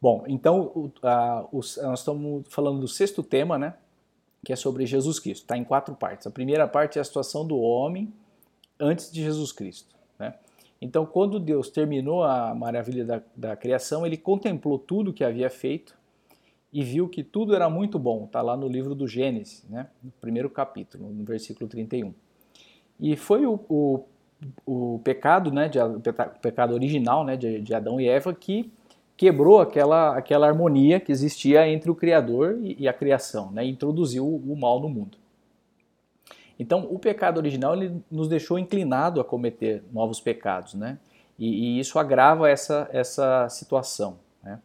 Bom, então o, a, nós estamos falando do sexto tema, né? Que é sobre Jesus Cristo. Está em quatro partes. A primeira parte é a situação do homem antes de Jesus Cristo. Né? Então, quando Deus terminou a maravilha da, da criação, ele contemplou tudo que havia feito e viu que tudo era muito bom. Está lá no livro do Gênesis, né? no primeiro capítulo, no versículo 31. E foi o, o, o pecado, né, de, o pecado original né, de, de Adão e Eva que quebrou aquela, aquela harmonia que existia entre o Criador e, e a criação, né, introduziu o, o mal no mundo. Então, o pecado original ele nos deixou inclinado a cometer novos pecados, né? E, e isso agrava essa, essa situação. Né?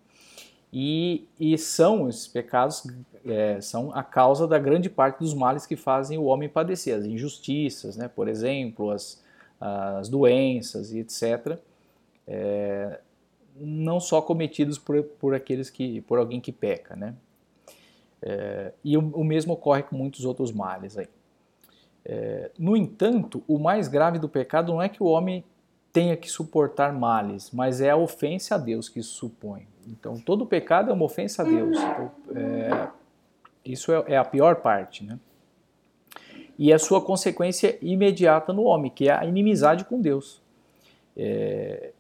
E, e são esses pecados é, são a causa da grande parte dos males que fazem o homem padecer, as injustiças, né? Por exemplo, as, as doenças e etc. É, não só cometidos por, por aqueles que por alguém que peca, né? É, e o, o, mesmo ocorre com muitos outros males aí. É, no entanto, o mais grave do pecado não é que o homem tenha que suportar males, mas é a ofensa a Deus que isso supõe. Então, todo pecado é uma ofensa a Deus. Então, é, isso é, é, a pior parte, né? E a sua consequência imediata no homem, que é a inimizade com Deus. É,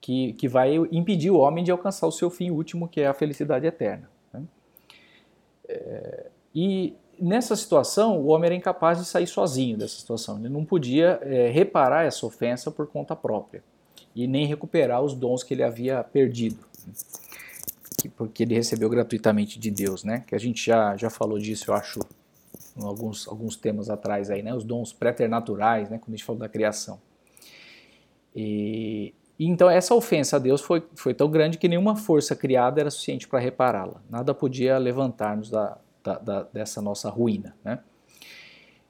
que, que vai impedir o homem de alcançar o seu fim último, que é a felicidade eterna. Né? É, e nessa situação, o homem era incapaz de sair sozinho dessa situação. Ele não podia é, reparar essa ofensa por conta própria e nem recuperar os dons que ele havia perdido, que, porque ele recebeu gratuitamente de Deus, né? Que a gente já, já falou disso, eu acho, alguns, alguns temas atrás aí, né? Os dons preternaturais, né? Quando a gente falou da criação. E, então essa ofensa a Deus foi, foi tão grande que nenhuma força criada era suficiente para repará-la. Nada podia levantar-nos da, da, da, dessa nossa ruína. Né?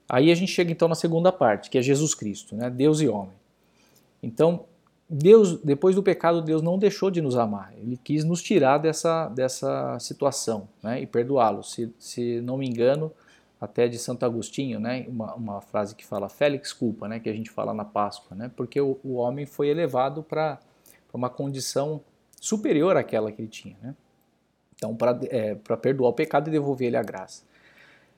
Aí a gente chega então na segunda parte, que é Jesus Cristo, né? Deus e homem. Então, Deus, depois do pecado, Deus não deixou de nos amar. Ele quis nos tirar dessa, dessa situação né? e perdoá-lo. Se, se não me engano, até de Santo Agostinho, né, uma, uma frase que fala Félix culpa, né, que a gente fala na Páscoa, né, porque o, o homem foi elevado para uma condição superior àquela que ele tinha. Né? Então, para é, perdoar o pecado e devolver ele a graça.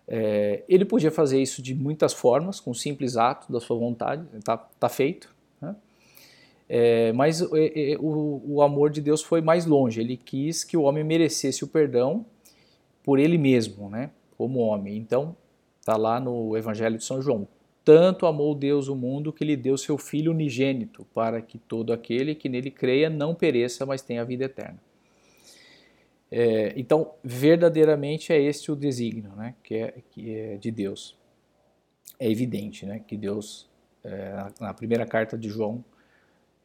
É, ele podia fazer isso de muitas formas, com um simples ato da sua vontade, está tá feito. Né? É, mas o, o amor de Deus foi mais longe, ele quis que o homem merecesse o perdão por ele mesmo, né? Como homem. Então, está lá no Evangelho de São João. Tanto amou Deus o mundo que lhe deu seu Filho unigênito, para que todo aquele que nele creia não pereça, mas tenha a vida eterna. É, então, verdadeiramente é este o desígnio né, que, é, que é de Deus. É evidente né, que Deus, é, na primeira carta de João,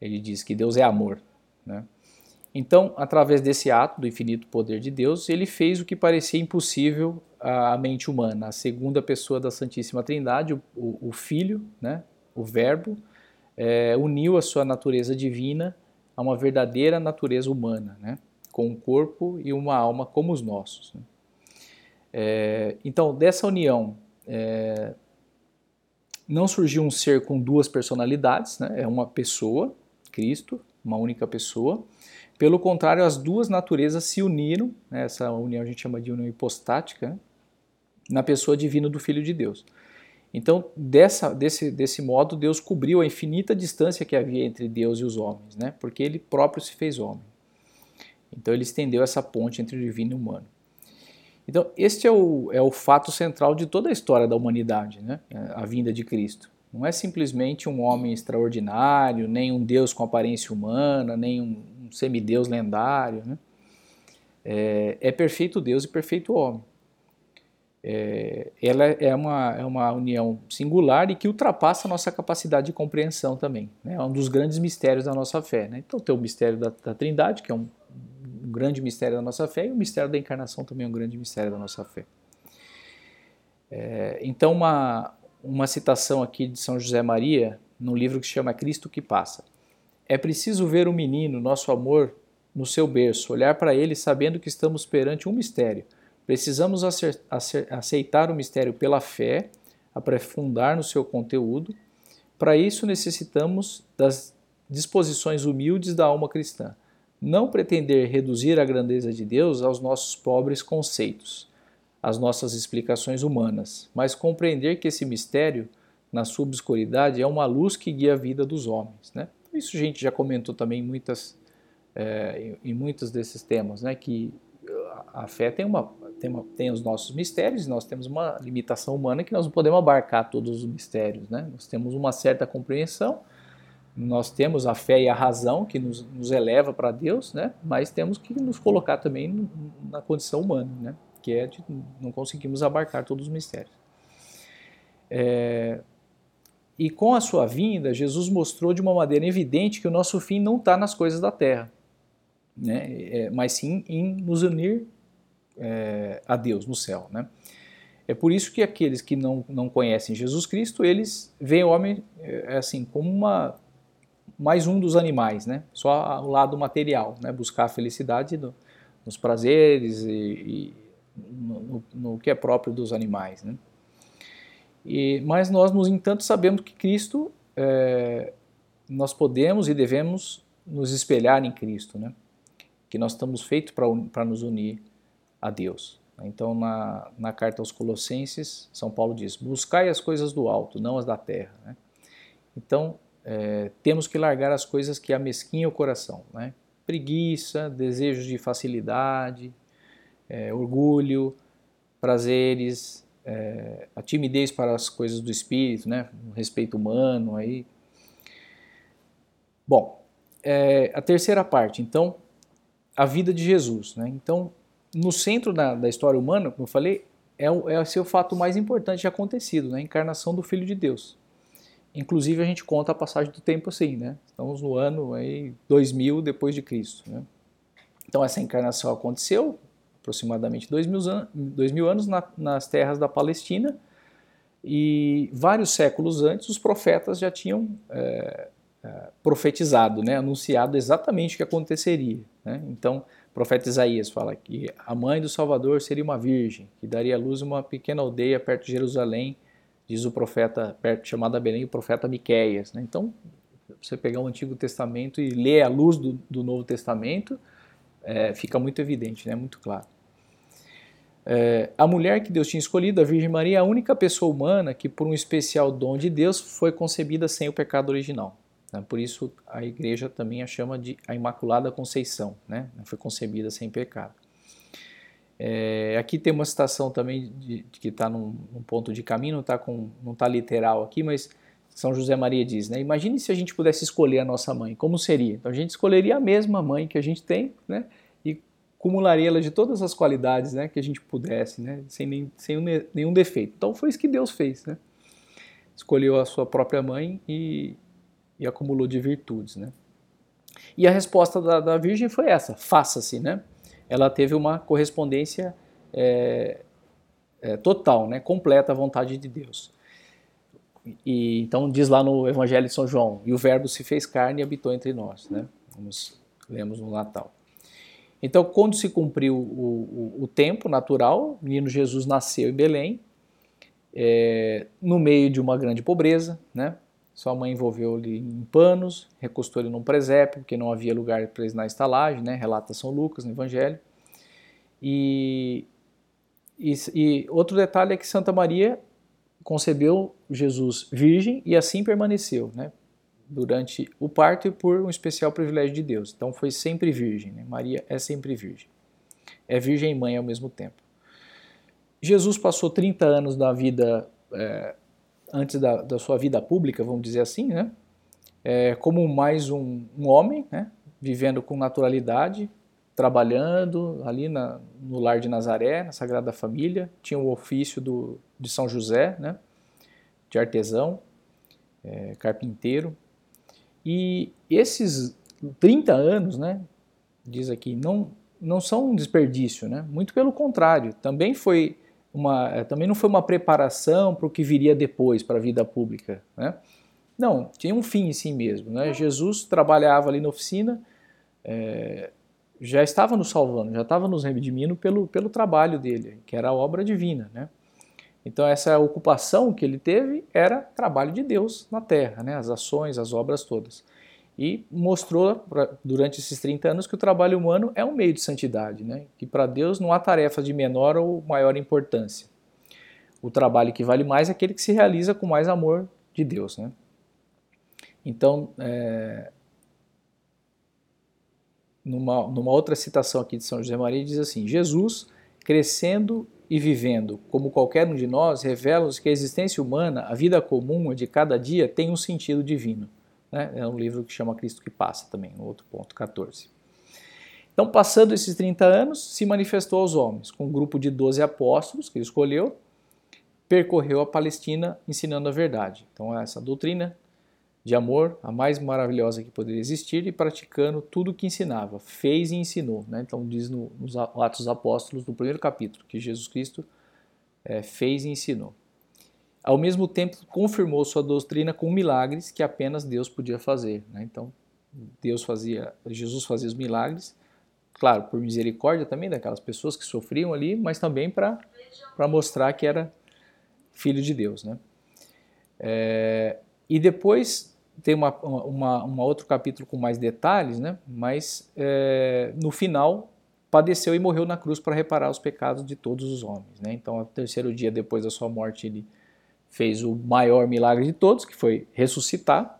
ele diz que Deus é amor. Né? Então, através desse ato do infinito poder de Deus, ele fez o que parecia impossível à mente humana. A segunda pessoa da Santíssima Trindade, o, o Filho, né, o Verbo, é, uniu a sua natureza divina a uma verdadeira natureza humana, né, com um corpo e uma alma como os nossos. Né. É, então, dessa união, é, não surgiu um ser com duas personalidades, né, é uma pessoa, Cristo, uma única pessoa, pelo contrário, as duas naturezas se uniram, né, essa união a gente chama de união hipostática, né, na pessoa divina do Filho de Deus. Então, dessa, desse, desse modo, Deus cobriu a infinita distância que havia entre Deus e os homens, né, porque Ele próprio se fez homem. Então, Ele estendeu essa ponte entre o divino e o humano. Então, este é o, é o fato central de toda a história da humanidade, né, a vinda de Cristo. Não é simplesmente um homem extraordinário, nem um Deus com aparência humana, nem um, semideus lendário. Né? É, é, perfeito Deus e perfeito homem. É, ela é uma, é uma união singular e que ultrapassa a nossa capacidade de compreensão também. Né? É um dos grandes mistérios da nossa fé. Né? Então tem o mistério da, da Trindade, que é um, um, grande mistério da nossa fé, e o mistério da encarnação também é um grande mistério da nossa fé. É, então uma, uma citação aqui de São José Maria, num livro que se chama Cristo que Passa. É preciso ver o menino, nosso amor, no seu berço, olhar para ele sabendo que estamos perante um mistério. Precisamos aceitar o mistério pela fé, aprofundar no seu conteúdo. Para isso necessitamos das disposições humildes da alma cristã. não pretender reduzir a grandeza de Deus aos nossos pobres conceitos, às nossas explicações humanas, mas compreender que esse mistério, na sua obscuridade, é uma luz que guia a vida dos homens. Né? Isso a gente já comentou também em, muitas, é, em muitos desses temas, né? que a fé tem, uma, tem, tem os nossos mistérios, nós temos uma limitação humana que nós não podemos abarcar todos os mistérios. Né? Nós temos uma certa compreensão, nós temos a fé e a razão que nos, nos eleva para Deus, né? mas temos que nos colocar também na condição humana, né? que é de não conseguimos abarcar todos os mistérios. É, e com a sua vinda, Jesus mostrou de uma maneira evidente que o nosso fim não está nas coisas da terra, né? É, mas sim em nos unir é, a Deus no céu. Né? É por isso que aqueles que não, não conhecem Jesus Cristo, eles veem o homem é, assim como uma mais um dos animais, né? Só o lado material, né? Buscar a felicidade do, nos prazeres e, e no, no, que é próprio dos animais, né? E, mas nós, no entanto, sabemos que Cristo, é, nós podemos e devemos nos espelhar em Cristo, né? Que nós estamos feitos para nos unir a Deus. Então, na, na carta aos Colossenses, São Paulo diz: Buscai as coisas do alto, não as da terra. Né? Então, é, temos que largar as coisas que amesquinham o coração. Né? Preguiça, desejos de facilidade, é, orgulho, prazeres, é, a timidez para as coisas do espírito, né? respeito humano. Aí. Bom, é, a terceira parte, então, a vida de Jesus. Né? Então, no centro da, da história humana, como eu falei, é o, é o seu fato mais importante acontecido, né? a encarnação do Filho de Deus. Inclusive a gente conta a passagem do tempo assim, né? Estamos no ano aí 2000 depois de Cristo, né? Então essa encarnação aconteceu aproximadamente dois mil, an dois mil anos na, nas terras da Palestina e vários séculos antes os profetas já tinham é, é, profetizado, né? Anunciado exatamente o que aconteceria, né? Então o profeta Isaías fala que a mãe do Salvador seria uma virgem que daria à luz uma pequena aldeia perto de Jerusalém diz o profeta, perto, chamado a Belém, o profeta Miqueias. Né? Então, você pegar o Antigo Testamento e ler a luz do, do Novo Testamento, é, fica muito evidente, né? muito claro. É, a mulher que Deus tinha escolhido, a Virgem Maria, é a única pessoa humana que, por um especial dom de Deus, foi concebida sem o pecado original. Né? Por isso, a igreja também a chama de a Imaculada Conceição, né? foi concebida sem pecado. É, aqui tem uma citação também de, de que está num, num, ponto de caminho, não está tá literal aqui, mas São José Maria diz, né? Imagine se a gente pudesse escolher a nossa mãe, como seria? Então a gente escolheria a mesma mãe que a gente tem, né? E acumularia ela de todas as qualidades, né? Que a gente pudesse, né? Sem, nem, sem nenhum defeito. Então foi isso que Deus fez, né? Escolheu a sua própria mãe e, e acumulou de virtudes, né? E a resposta da, da Virgem foi essa: faça-se, né? ela teve uma correspondência é, é, total, né, completa à vontade de Deus. E, então diz lá no Evangelho de São João, e o verbo se fez carne e habitou entre nós, né? Vamos, lemos no Natal. Então, quando se cumpriu o, o, o tempo natural, o menino Jesus nasceu em Belém, é, no meio de uma grande pobreza, né? Sua mãe envolveu-lhe em panos, recostou ele num presépio, porque não havia lugar para eles na estalagem, né? relata São Lucas no Evangelho. E, e, e, outro detalhe é que Santa Maria concebeu Jesus virgem e assim permaneceu, né? durante o parto e por um especial privilégio de Deus. Então foi sempre virgem. Né? Maria é sempre virgem. É virgem e mãe ao mesmo tempo. Jesus passou 30 anos da vida é, antes da, da, sua vida pública, vamos dizer assim, né? É, como mais um, um, homem, né? vivendo com naturalidade, trabalhando ali na, no lar de Nazaré, na Sagrada Família, tinha o ofício do, de São José, né? de artesão, é, carpinteiro. E esses 30 anos, né, diz aqui, não, não são um desperdício, né? muito pelo contrário, também foi uma, eh, também não foi uma preparação para o que viria depois, para a vida pública. Né? Não, tinha um fim em si mesmo. Né? Jesus trabalhava ali na oficina, é, já estava nos salvando, já estava nos redimindo pelo, pelo trabalho dele, que era a obra divina. Né? Então, essa ocupação que ele teve era trabalho de Deus na terra, né? as ações, as obras todas. E mostrou pra, durante esses 30 anos que o trabalho humano é um meio de santidade, né? que para Deus não há tarefa de menor ou maior importância. O trabalho que vale mais é aquele que se realiza com mais amor de Deus. Né? Então, é, numa, numa outra citação aqui de São José Maria, diz assim: Jesus, crescendo e vivendo como qualquer um de nós, revela-nos que a existência humana, a vida comum de cada dia, tem um sentido divino. Né? É um livro que chama Cristo que Passa também, no outro ponto, 14. Então, passando esses 30 anos, se manifestou aos homens, com um grupo de 12 apóstolos que ele escolheu, percorreu a Palestina ensinando a verdade. Então, essa doutrina de amor, a mais maravilhosa que poderia existir, e praticando tudo o que ensinava, fez e ensinou. Né? Então, diz no, nos Atos Apóstolos, no primeiro capítulo, que Jesus Cristo é, fez e ensinou. Ao mesmo tempo, confirmou sua doutrina com milagres que apenas Deus podia fazer. Né? Então, Deus fazia, Jesus fazia os milagres, claro, por misericórdia também daquelas pessoas que sofriam ali, mas também para mostrar que era filho de Deus. Né? É, e depois tem uma, uma, uma, outro capítulo com mais detalhes, né? mas é, no final padeceu e morreu na cruz para reparar os pecados de todos os homens. Né? Então, no terceiro dia depois da sua morte, ele fez o maior milagre de todos, que foi ressuscitar,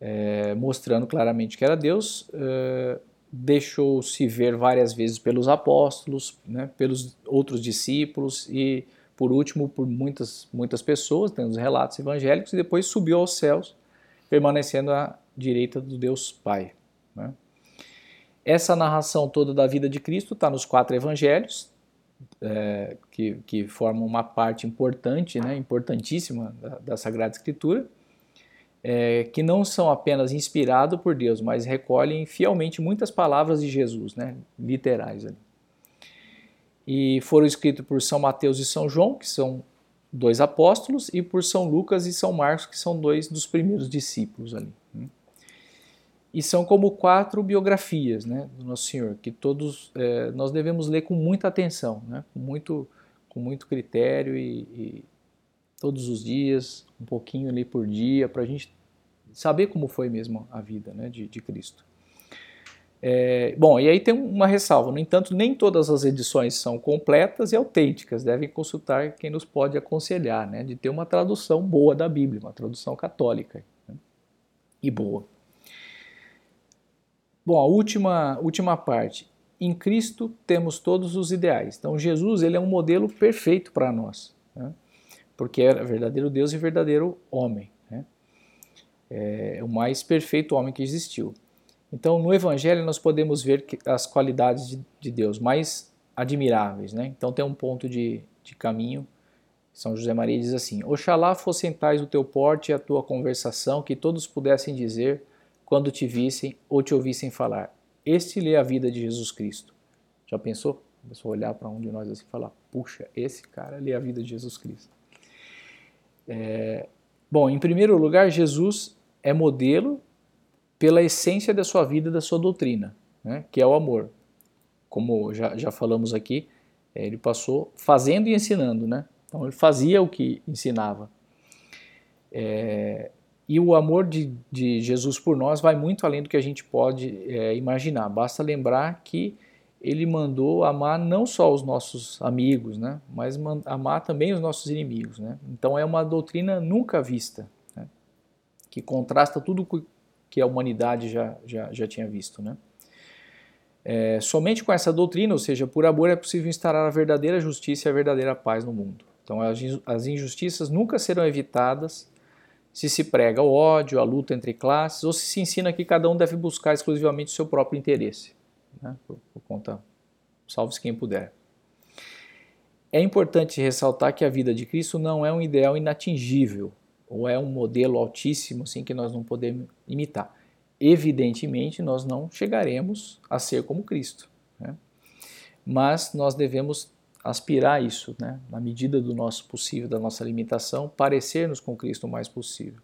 é, mostrando claramente que era Deus. É, Deixou-se ver várias vezes pelos apóstolos, né, pelos outros discípulos e, por último, por muitas, muitas pessoas, tem os relatos evangélicos, e depois subiu aos céus, permanecendo à direita do Deus Pai. Né. Essa narração toda da vida de Cristo está nos quatro evangelhos, é, que, que, formam uma parte importante, né, importantíssima da, da Sagrada Escritura, é, que não são apenas inspirados por Deus, mas recolhem fielmente muitas palavras de Jesus, né, literais. Ali. E foram escritos por São Mateus e São João, que são dois apóstolos, e por São Lucas e São Marcos, que são dois dos primeiros discípulos ali. E são como quatro biografias né, do Nosso Senhor, que todos é, nós devemos ler com muita atenção, né, com, muito, com muito critério e, e todos os dias, um pouquinho ali por dia, para a gente saber como foi mesmo a vida né, de, de Cristo. É, bom, e aí tem uma ressalva, no entanto, nem todas as edições são completas e autênticas, devem consultar quem nos pode aconselhar, né, de ter uma tradução boa da Bíblia, uma tradução católica né, e boa. Bom, a última, última parte. Em Cristo temos todos os ideais. Então, Jesus ele é um modelo perfeito para nós, né? porque é verdadeiro Deus e verdadeiro homem. Né? É o mais perfeito homem que existiu. Então, no Evangelho, nós podemos ver as qualidades de, de Deus mais admiráveis. Né? Então, tem um ponto de, de caminho. São José Maria diz assim: Oxalá fossem tais o teu porte e a tua conversação, que todos pudessem dizer quando te vissem ou te ouvissem falar. Este lê a vida de Jesus Cristo. Já pensou? A pessoa olhar para um de nós assim e falar: puxa, esse cara lê a vida de Jesus Cristo. É, bom, em primeiro lugar, Jesus é modelo pela essência da sua vida, da sua doutrina, né, que é o amor. Como já, já falamos aqui, é, ele passou fazendo e ensinando, né? Então ele fazia o que ensinava. É, e o amor de, de, Jesus por nós vai muito além do que a gente pode é, imaginar. Basta lembrar que ele mandou amar não só os nossos amigos, né, mas amar também os nossos inimigos. Né? Então é uma doutrina nunca vista, né, que contrasta tudo que a humanidade já, já, já tinha visto. Né? É, somente com essa doutrina, ou seja, por amor, é possível instaurar a verdadeira justiça e a verdadeira paz no mundo. Então as injustiças nunca serão evitadas se se prega o ódio, a luta entre classes, ou se se ensina que cada um deve buscar exclusivamente o seu próprio interesse, né? por, por conta, salve-se quem puder. É importante ressaltar que a vida de Cristo não é um ideal inatingível, ou é um modelo altíssimo assim que nós não podemos imitar. Evidentemente, nós não chegaremos a ser como Cristo, né? mas nós devemos aspirar a isso, né? na medida do nosso possível, da nossa limitação, parecer-nos com Cristo o mais possível.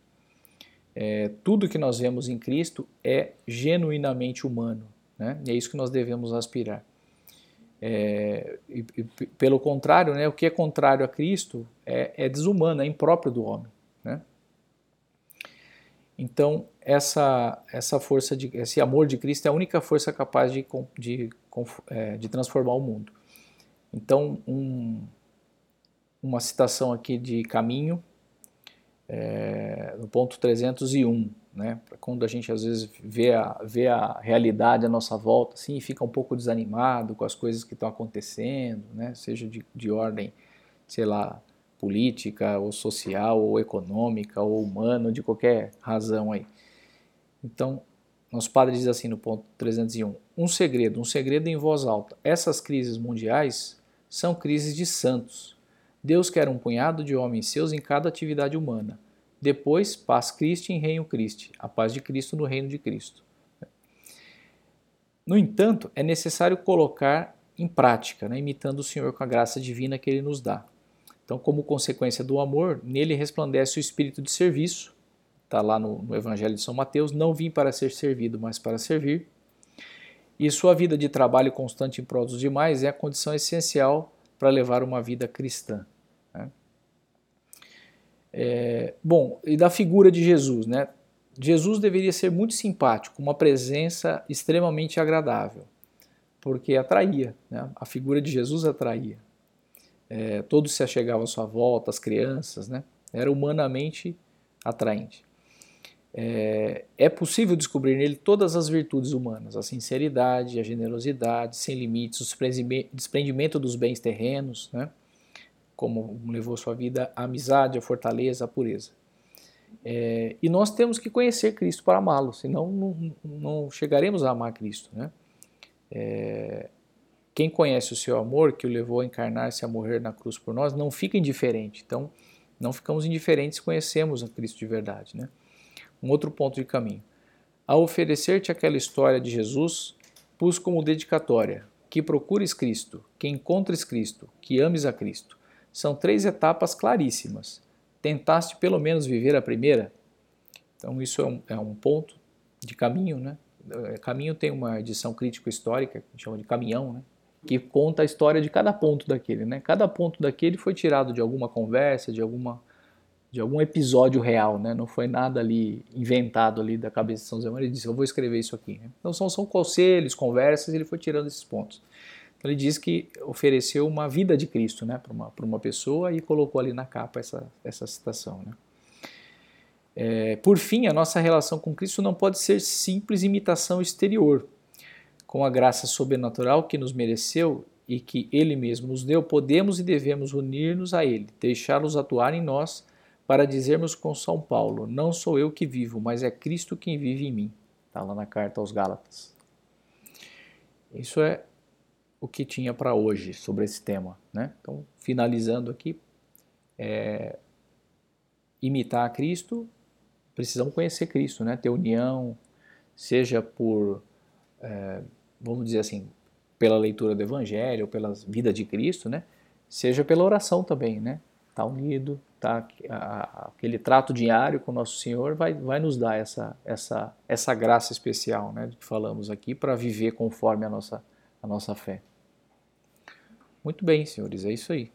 É, tudo que nós vemos em Cristo é genuinamente humano, né? e é isso que nós devemos aspirar. É, e, e, pelo contrário, né, o que é contrário a Cristo é, é desumano, é impróprio do homem. Né? Então, essa, essa força, de, esse amor de Cristo é a única força capaz de, de, é, de transformar o mundo. Então, um, uma citação aqui de Caminho, é, no ponto 301, né? Quando a gente às vezes vê a, vê a realidade à nossa volta, assim, fica um pouco desanimado com as coisas que estão acontecendo, né? Seja de, de ordem, sei lá, política, ou social, ou econômica, ou humana, de qualquer razão aí. Então, nosso padre diz assim no ponto 301: um segredo, um segredo em voz alta. Essas crises mundiais são crises de santos. Deus quer um punhado de homens seus em cada atividade humana. Depois, paz Cristo em reino Cristo, a paz de Cristo no reino de Cristo. No entanto, é necessário colocar em prática, né, imitando o Senhor com a graça divina que Ele nos dá. Então, como consequência do amor, nele resplandece o espírito de serviço. Está lá no, no, Evangelho de São Mateus: Não vim para ser servido, mas para servir. E sua vida de trabalho constante em prol dos demais é a condição essencial para levar uma vida cristã. É, bom, e da figura de Jesus, né? Jesus deveria ser muito simpático, uma presença extremamente agradável, porque atraía, né? a figura de Jesus atraía. É, todos se achegavam à sua volta, as crianças, né? era humanamente atraente. É, é, possível descobrir nele todas as virtudes humanas, a sinceridade, a generosidade, sem limites, o desprendimento dos bens terrenos, né? como levou sua vida, a amizade, a fortaleza, a pureza. É, e nós temos que conhecer Cristo para amá-lo, senão não, não, chegaremos a amar Cristo. Né? É, quem conhece o seu amor, que o levou a encarnar-se a morrer na cruz por nós, não fica indiferente. Então, não ficamos indiferentes se conhecemos a Cristo de verdade. Né? Um outro ponto de caminho. Ao oferecer-te aquela história de Jesus, pus como dedicatória que procures Cristo, que encontres Cristo, que ames a Cristo. São três etapas claríssimas. Tentaste pelo menos viver a primeira? Então, isso é um, é um ponto de caminho, né? É, caminho tem uma edição crítico-histórica, que chama de Caminhão, né? que conta a história de cada ponto daquele. Né? Cada ponto daquele foi tirado de alguma conversa, de alguma de algum episódio real, né? não foi nada ali inventado ali da cabeça de São Zé Maria, ele disse, eu vou escrever isso aqui. Então são, são conselhos, conversas, ele foi tirando esses pontos ele diz que ofereceu uma vida de Cristo né, para uma, uma pessoa e colocou ali na capa essa, essa citação. Né. É, por fim, a nossa relação com Cristo não pode ser simples imitação exterior. Com a graça sobrenatural que nos mereceu e que Ele mesmo nos deu, podemos e devemos unir-nos a Ele, deixá-los atuar em nós para dizermos com São Paulo: Não sou eu que vivo, mas é Cristo quem vive em mim. Está lá na carta aos Gálatas. Isso é o que tinha para hoje sobre esse tema. Né? Então, finalizando aqui, é, imitar a Cristo, precisamos conhecer Cristo, né? ter união, seja por, é, vamos dizer assim, pela leitura do Evangelho, pela vida de Cristo, né? seja pela oração também, né? Tá unido, tá aquele trato diário com nosso Senhor vai, vai nos dar essa essa essa graça especial, né, que falamos aqui para viver conforme a nossa a nossa fé. Muito bem, senhores, é isso aí.